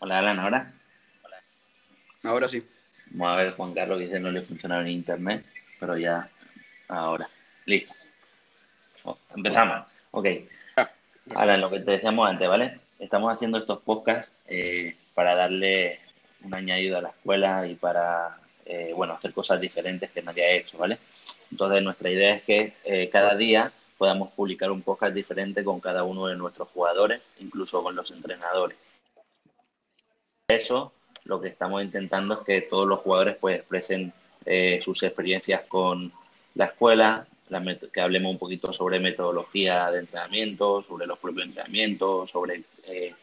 Hola, Alan, ¿ahora? Ahora sí. Vamos a ver, Juan Carlos dice no le funcionaba en internet, pero ya ahora. Listo. Oh, empezamos. Ok. Alan, lo que te decíamos antes, ¿vale? Estamos haciendo estos podcasts eh, para darle un añadido a la escuela y para, eh, bueno, hacer cosas diferentes que nadie ha hecho, ¿vale? Entonces, nuestra idea es que eh, cada día podamos publicar un podcast diferente con cada uno de nuestros jugadores, incluso con los entrenadores. Eso, lo que estamos intentando es que todos los jugadores pues expresen eh, sus experiencias con la escuela, que hablemos un poquito sobre metodología de entrenamiento, sobre los propios entrenamientos, sobre eh,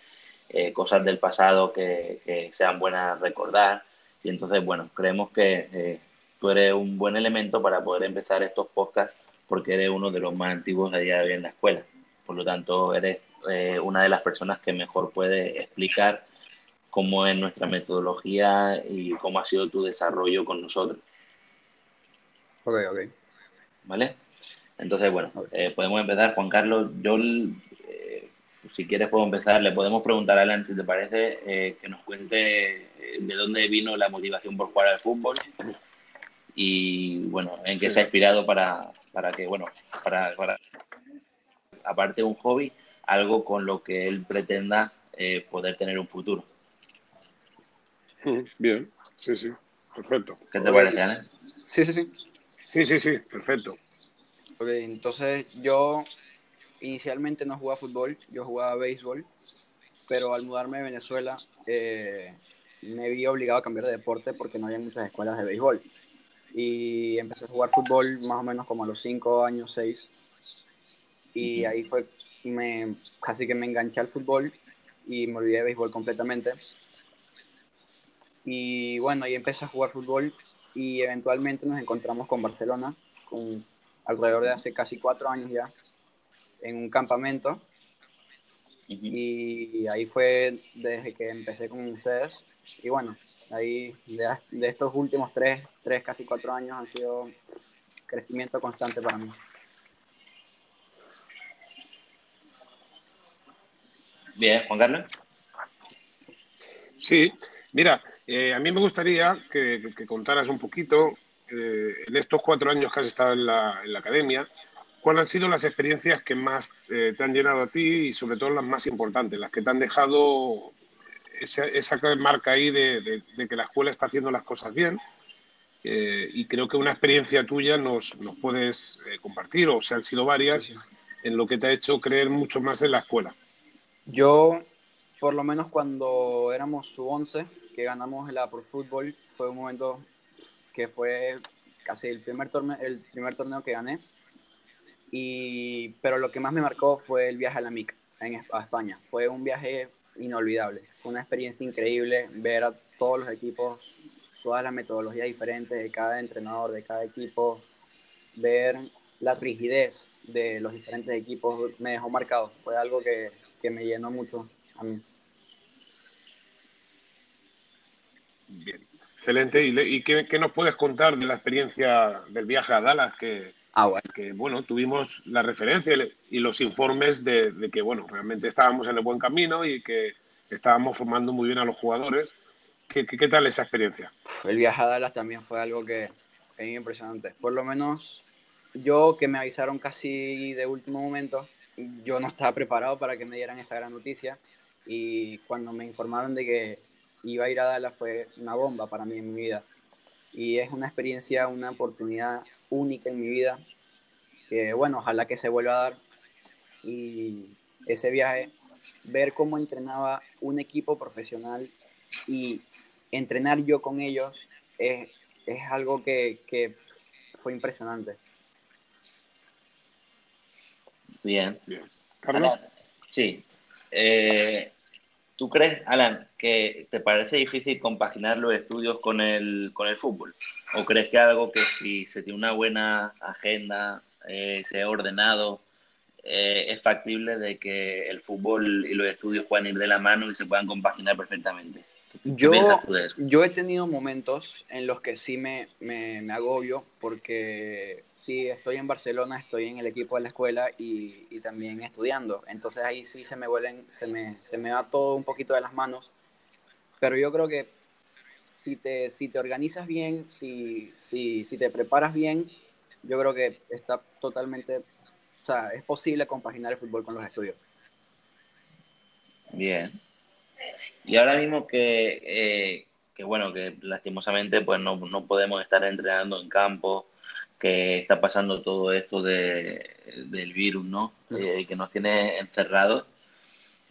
eh, cosas del pasado que, sean buenas recordar. Y entonces, bueno, creemos que tú eres un buen elemento para poder empezar estos podcasts porque eres uno de los más antiguos a día de hoy en la escuela. Por lo tanto, eres una de las personas que mejor puede explicar cómo es nuestra metodología y cómo ha sido tu desarrollo con nosotros. Ok, ok. ¿Vale? Entonces, bueno, eh, podemos empezar. Juan Carlos, yo, eh, si quieres, puedo empezar. Le podemos preguntar a Alan, si te parece, eh, que nos cuente de dónde vino la motivación por jugar al fútbol y, bueno, en qué se ha inspirado para, para que, bueno, para, para, aparte de un hobby, algo con lo que él pretenda poder tener un futuro. Bien, sí, sí, perfecto. ¿Qué te parece, Ana? Sí, sí, sí. Sí, sí, sí, perfecto. Ok, entonces yo inicialmente no jugaba fútbol, yo jugaba béisbol, pero al mudarme de Venezuela eh, me vi obligado a cambiar de deporte porque no había muchas escuelas de béisbol. Y empecé a jugar fútbol más o menos como a los 5 años, 6. Y ahí fue, me, casi que me enganché al fútbol y me olvidé de béisbol completamente. Y bueno, ahí empecé a jugar fútbol y eventualmente nos encontramos con Barcelona, con alrededor de hace casi cuatro años ya, en un campamento. Y ahí fue desde que empecé con ustedes. Y bueno, ahí de, de estos últimos tres, tres, casi cuatro años han sido crecimiento constante para mí. Bien, Juan Carlos. Sí, mira, eh, a mí me gustaría que, contaras un poquito, eh, en estos cuatro años que has estado en la, academia, cuáles han sido las experiencias que más eh, te han llenado a ti y sobre todo las más importantes, las que te han dejado esa, esa marca ahí de, que la escuela está haciendo las cosas bien. y creo que una experiencia tuya nos, nos puedes compartir, o sea, han sido varias, en lo que te ha hecho creer mucho más en la escuela. Yo, por lo menos cuando éramos sub 11, que ganamos la Pro Fútbol fue un momento que fue casi el primer torneo, el primer torneo que gané. Y, pero lo que más me marcó fue el viaje a la MIC en, a España. Fue un viaje inolvidable. Fue una experiencia increíble ver a todos los equipos, todas las metodologías diferentes de cada entrenador, de cada equipo, ver la rigidez de los diferentes equipos me dejó marcado. Fue algo que, que me llenó mucho a mí. Bien, excelente. ¿Y, qué, nos puedes contar de la experiencia del viaje a Dallas? Que, ah, bueno. que bueno, tuvimos la referencia y los informes de, que, bueno, realmente estábamos en el buen camino y que estábamos formando muy bien a los jugadores. ¿Qué, qué, tal esa experiencia? El viaje a Dallas también fue algo que es impresionante. Por lo menos yo que me avisaron casi de último momento, yo no estaba preparado para que me dieran esa gran noticia y cuando me informaron de que iba a ir a Dallas fue una bomba para mí en mi vida. Y es una experiencia, una oportunidad única en mi vida, que bueno, ojalá que se vuelva a dar. Y ese viaje, ver cómo entrenaba un equipo profesional y entrenar yo con ellos es, es algo que, que, fue impresionante. Bien. Bien. ¿Carlos? sí. Eh, ¿Tú crees, Alan, que te parece difícil compaginar los estudios con el, con el fútbol? ¿O crees que algo que si se tiene una buena agenda, eh, se ha ordenado, eh, es factible de que el fútbol y los estudios puedan ir de la mano y se puedan compaginar perfectamente? Yo, yo he tenido momentos en los que sí me, me, me agobio porque sí, estoy en Barcelona, estoy en el equipo de la escuela y, y, también estudiando. Entonces ahí sí se me vuelven, se me, se me va todo un poquito de las manos. pero yo creo que si te, si te organizas bien, si, si, si te preparas bien, yo creo que está totalmente, o sea, es posible compaginar el fútbol con los estudios. Bien. Y ahora mismo que, eh, que bueno, que lastimosamente pues no, no, podemos estar entrenando en campo, que está pasando todo esto de, del virus, ¿no? Eh, que nos tiene encerrados.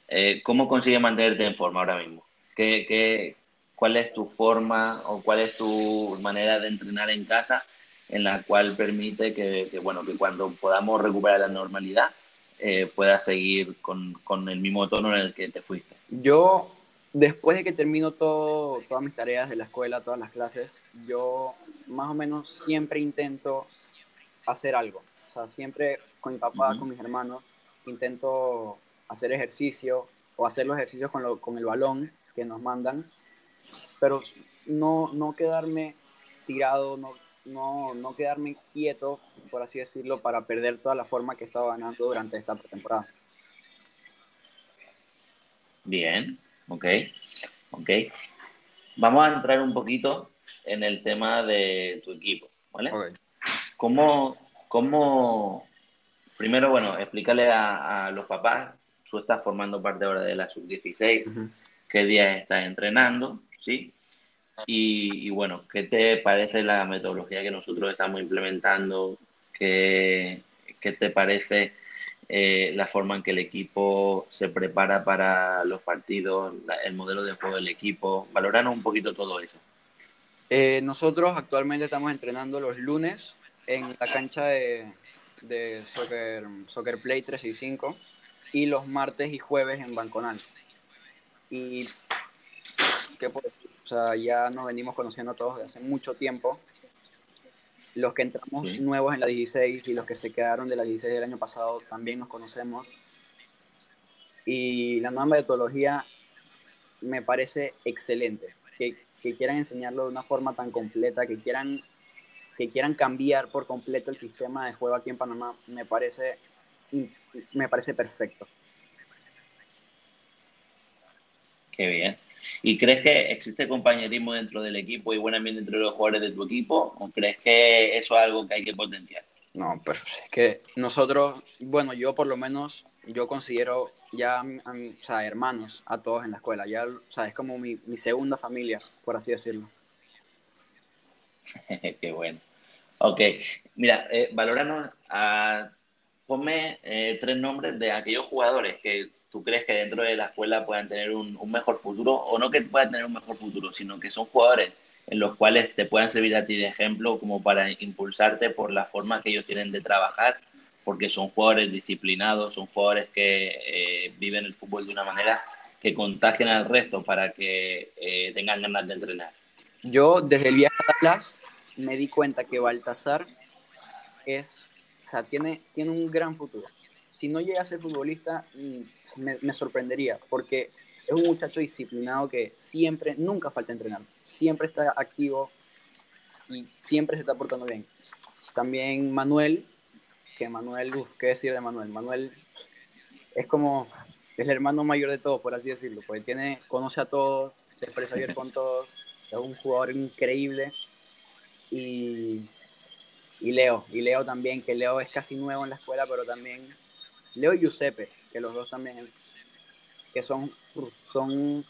Eh, ¿Cómo consigues mantenerte en forma ahora mismo? ¿Qué, qué, cuál es tu forma o cuál es tu manera de entrenar en casa en la cual permite que, que bueno, que cuando podamos recuperar la normalidad eh, puedas seguir con, con, el mismo tono en el que te fuiste? Yo, después de que termino todo, todas mis tareas de la escuela, todas las clases, yo más o menos siempre intento hacer algo. O sea, siempre con mi papá, con mis hermanos, intento hacer ejercicio o hacer los ejercicios con, lo, con el balón que nos mandan, pero no, no quedarme tirado, no, no, no quedarme quieto, por así decirlo, para perder toda la forma que he estado ganando durante esta temporada. Bien, ok, ok. Vamos a entrar un poquito en el tema de tu equipo, ¿vale? Okay. ¿Cómo, ¿Cómo, primero, bueno, explícale a, a, los papás, tú estás formando parte ahora de la sub-16, uh -huh. qué días estás entrenando, ¿sí? Y, y, bueno, ¿qué te parece la metodología que nosotros estamos implementando? ¿Qué, qué te parece eh, la forma en que el equipo se prepara para los partidos, el modelo de juego del equipo? Valoranos un poquito todo eso. Eh, nosotros actualmente estamos entrenando los lunes en la cancha de, de soccer, soccer Play 365 y los martes y jueves en Banconal. Y ¿qué puedo decir? O sea, ya nos venimos conociendo todos desde hace mucho tiempo. Los que entramos sí. nuevos en la 16 y los que se quedaron de la 16 del año pasado también nos conocemos. Y la nueva metodología me parece excelente. Que, que quieran enseñarlo de una forma tan completa, que quieran, que quieran cambiar por completo el sistema de juego aquí en Panamá, me parece, me parece perfecto. Qué bien. ¿Y crees que existe compañerismo dentro del equipo y buen ambiente entre los jugadores de tu equipo? ¿O crees que eso es algo que hay que potenciar? No, pero es que nosotros, bueno, yo por lo menos, yo considero ya, o sea, hermanos a todos en la escuela. Ya, o sea, es como mi, mi segunda familia, por así decirlo. Qué bueno. Ok, mira, eh, valóranos, a, ponme eh, tres nombres de aquellos jugadores que tú crees que dentro de la escuela puedan tener un, un, mejor futuro, o no que puedan tener un mejor futuro, sino que son jugadores en los cuales te puedan servir a ti de ejemplo como para impulsarte por la forma que ellos tienen de trabajar, porque son jugadores disciplinados, son jugadores que eh, viven el fútbol de una manera que contagien al resto para que eh, tengan ganas de entrenar. Yo desde el viaje a Dallas me di cuenta que Baltasar es, o sea, tiene, tiene un gran futuro. Si no llega a ser futbolista, me, me, sorprendería, porque es un muchacho disciplinado que siempre, nunca falta entrenar, siempre está activo y siempre se está portando bien. También Manuel, que Manuel, uf, ¿qué decir de Manuel? Manuel es como es el hermano mayor de todos, por así decirlo, porque tiene, conoce a todos, se expresa bien con todos, es un jugador increíble. Y, y Leo, y Leo también, que Leo es casi nuevo en la escuela, pero también Leo y Giuseppe, que los dos también, que son, son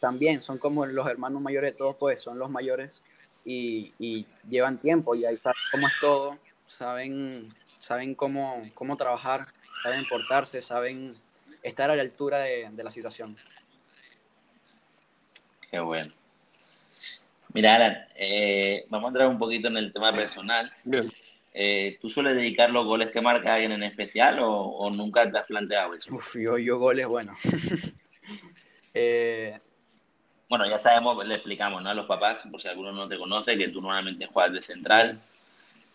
también, son como los hermanos mayores de todos, pues son los mayores y, y llevan tiempo y ahí saben cómo es todo, saben, saben cómo, cómo trabajar, saben portarse, saben estar a la altura de, de la situación. Qué bueno. Mira, Alan, eh, vamos a entrar un poquito en el tema personal. Bien. Eh, ¿Tú sueles dedicar los goles que marca alguien en especial o, o, nunca te has planteado eso? Uf, yo, yo goles, bueno. eh... Bueno, ya sabemos, le explicamos ¿no? a los papás, por si alguno no te conoce, que tú normalmente juegas de central,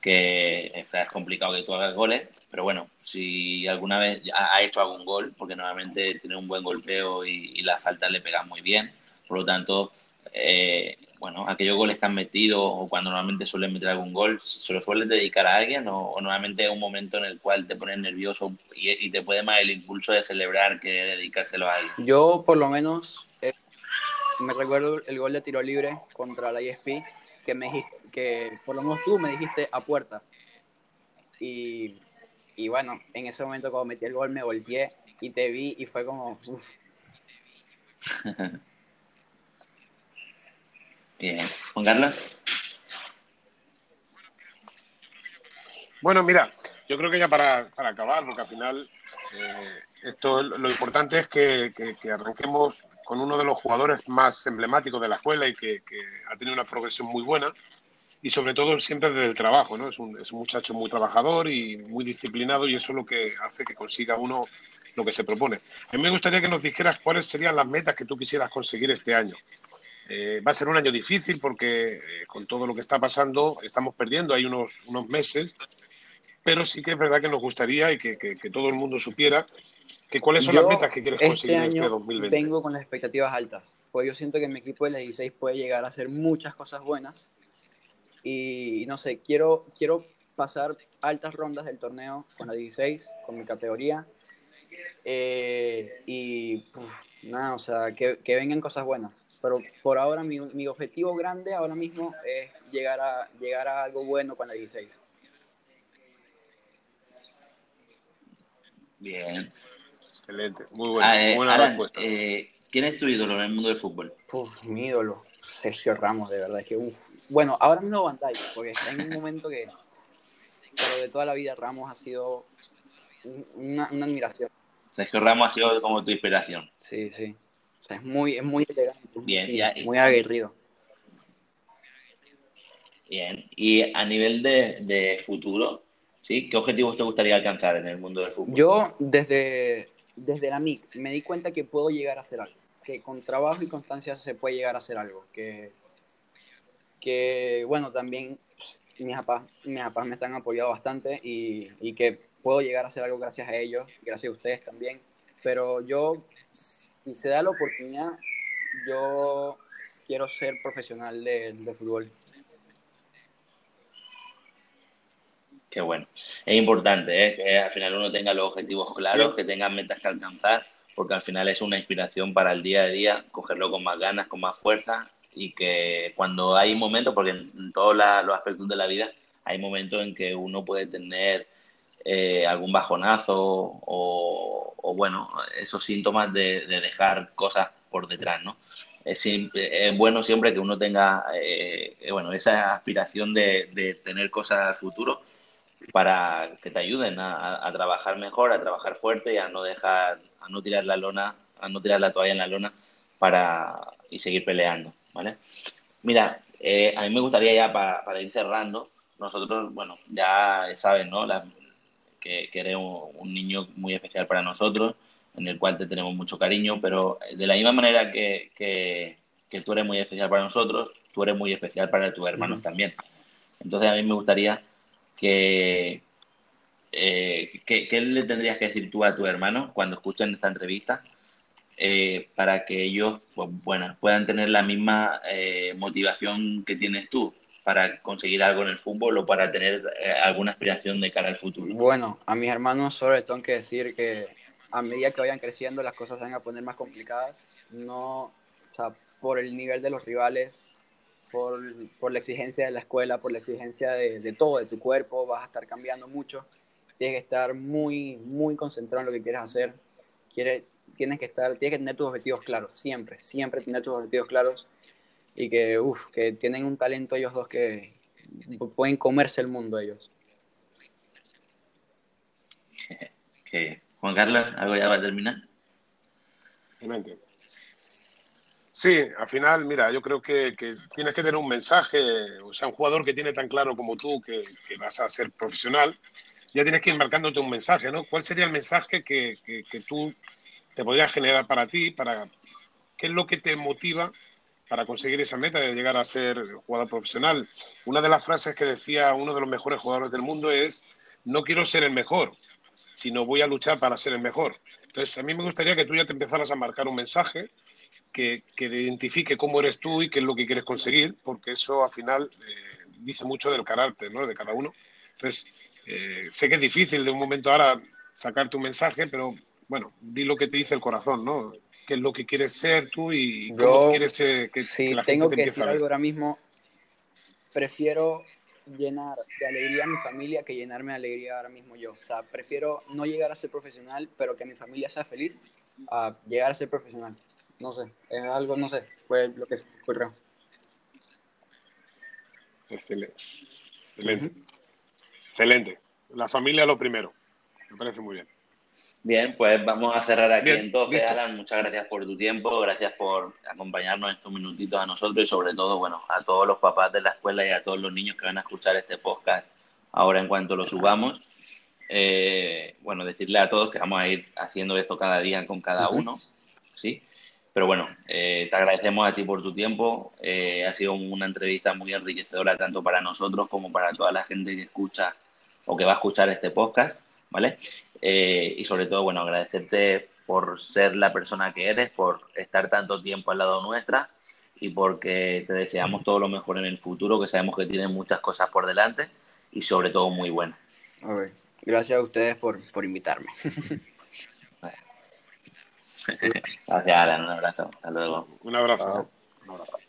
que es complicado que tú hagas goles, pero bueno, si alguna vez ha hecho algún gol, porque normalmente tiene un buen golpeo y, y la falta le pega muy bien, por lo tanto, eh, bueno, aquellos goles que han metido o cuando normalmente suelen meter algún gol, ¿se lo sueles dedicar a alguien o, o normalmente es un momento en el cual te pones nervioso y, y, te puede más el impulso de celebrar que dedicárselo a alguien? Yo por lo menos, eh, me recuerdo el gol de tiro libre contra la ISP, que, me, que por lo menos tú me dijiste a puerta. Y, y bueno, en ese momento cuando metí el gol me volteé y te vi y fue como... Uf. Bien. Juan. Bueno, mira, yo creo que ya para, para acabar, porque al final eh, esto lo importante es que, que, arranquemos con uno de los jugadores más emblemáticos de la escuela y que, que, ha tenido una progresión muy buena y sobre todo siempre desde el trabajo, ¿no? Es un, es un muchacho muy trabajador y muy disciplinado y eso es lo que hace que consiga uno lo que se propone. A mí me gustaría que nos dijeras cuáles serían las metas que tú quisieras conseguir este año. Eh, va a ser un año difícil porque eh, con todo lo que está pasando estamos perdiendo, hay unos, unos meses, pero sí que es verdad que nos gustaría y que, que, todo el mundo supiera que cuáles son las metas que quieres conseguir este en este 2020. Vengo con las expectativas altas, pues yo siento que mi equipo de la 16 puede llegar a hacer muchas cosas buenas. Y no sé, quiero, quiero pasar altas rondas del torneo con la 16, con mi categoría. Eh, y nada, o sea, que, que vengan cosas buenas pero por ahora mi, mi, objetivo grande ahora mismo es llegar a, llegar a algo bueno con la 16. Bien. Excelente, muy buena, ah, eh, buena respuesta. Eh, ¿Quién es tu ídolo en el mundo del fútbol? Uf, mi ídolo, Sergio Ramos, de verdad. que, Bueno, ahora mismo Bandai, porque está en un momento que, pero de toda la vida Ramos ha sido una, una admiración. Sergio Ramos ha sido como tu inspiración. Sí, sí. O sea, es muy, es muy elegante. Bien, muy aguerrido. Bien. Y a nivel de, de, futuro, ¿sí? ¿Qué objetivos te gustaría alcanzar en el mundo del fútbol? Yo, desde, desde la MIC, me di cuenta que puedo llegar a hacer algo. Que con trabajo y constancia se puede llegar a hacer algo. Que, que bueno, también mis papás, mis papás me están apoyando bastante y, y que puedo llegar a hacer algo gracias a ellos, gracias a ustedes también. Pero yo si se da la oportunidad, yo quiero ser profesional de, fútbol. Qué bueno. Es importante ¿eh? que al final uno tenga los objetivos claros, que tenga metas que alcanzar, porque al final es una inspiración para el día a día, cogerlo con más ganas, con más fuerza y que cuando hay momentos, porque en todos los aspectos de la vida hay momentos en que uno puede tener eh, algún bajonazo o, bueno, esos síntomas de, dejar cosas por detrás, ¿no? Es, bueno siempre que uno tenga, eh, bueno, esa aspiración de, tener cosas al futuro para que te ayuden a, trabajar mejor, a trabajar fuerte y a no dejar, a no tirar la lona, a no tirar la toalla en la lona para y seguir peleando, ¿vale? Mira, eh, a mí me gustaría ya para, ir cerrando, nosotros, bueno, ya saben, ¿no? Que, eres un, niño muy especial para nosotros, en el cual te tenemos mucho cariño, pero de la misma manera que, que, tú eres muy especial para nosotros, tú eres muy especial para tus hermanos también. Entonces a mí me gustaría que, eh, ¿qué, le tendrías que decir tú a tu hermano cuando escuchen esta entrevista eh, para que ellos pues, bueno, puedan tener la misma eh, motivación que tienes tú? Para conseguir algo en el fútbol o para tener eh, alguna aspiración de cara al futuro? Bueno, a mis hermanos solo tengo que decir que a medida que vayan creciendo las cosas van a poner más complicadas. No, o sea, por el nivel de los rivales, por, por la exigencia de la escuela, por la exigencia de, todo, de tu cuerpo, vas a estar cambiando mucho. Tienes que estar muy, muy concentrado en lo que quieres hacer. Tienes que estar, tienes que tener tus objetivos claros, siempre, siempre tener tus objetivos claros y que, uff, que tienen un talento ellos dos que pueden comerse el mundo ellos. Juan Carlos, ¿algo ya va a terminar? Sí, al final, mira, yo creo que, tienes que tener un mensaje, o sea, un jugador que tiene tan claro como tú que, vas a ser profesional, ya tienes que ir marcándote un mensaje, ¿no? ¿Cuál sería el mensaje que, que tú te podrías generar para ti, para qué es lo que te motiva para conseguir esa meta de llegar a ser jugador profesional. Una de las frases que decía uno de los mejores jugadores del mundo es, no quiero ser el mejor, sino voy a luchar para ser el mejor. Entonces, a mí me gustaría que tú ya te empezaras a marcar un mensaje que, que identifique cómo eres tú y qué es lo que quieres conseguir, porque eso al final eh, dice mucho del carácter ¿no? de cada uno. Entonces, eh, sé que es difícil de un momento ahora sacar tu mensaje, pero bueno, di lo que te dice el corazón, ¿no? Qué es lo que quieres ser tú y cómo quieres que, si la tengo que decir algo ahora mismo, prefiero llenar de alegría a mi familia que llenarme de alegría ahora mismo yo. O sea, prefiero no llegar a ser profesional, pero que mi familia sea feliz, a llegar a ser profesional. No sé, es algo, no sé, fue lo que ocurrió. Excelente. Excelente. Excelente. La familia lo primero. Me parece muy bien. Bien, pues vamos a cerrar aquí entonces, Alan. Muchas gracias por tu tiempo, gracias por acompañarnos estos minutitos a nosotros y sobre todo, bueno, a todos los papás de la escuela y a todos los niños que van a escuchar este podcast ahora en cuanto lo subamos. Eh, bueno, decirle a todos que vamos a ir haciendo esto cada día con cada uno, ¿sí? Pero bueno, eh, te agradecemos a ti por tu tiempo. Eh, ha sido una entrevista muy enriquecedora tanto para nosotros como para toda la gente que escucha o que va a escuchar este podcast, ¿vale? Eh, y sobre todo, bueno, agradecerte por ser la persona que eres, por estar tanto tiempo al lado nuestra y porque te deseamos todo lo mejor en el futuro, que sabemos que tienes muchas cosas por delante y sobre todo muy buenas. Gracias a ustedes por, por invitarme. Gracias, Alan. Un abrazo. Hasta luego. Un abrazo. Un abrazo.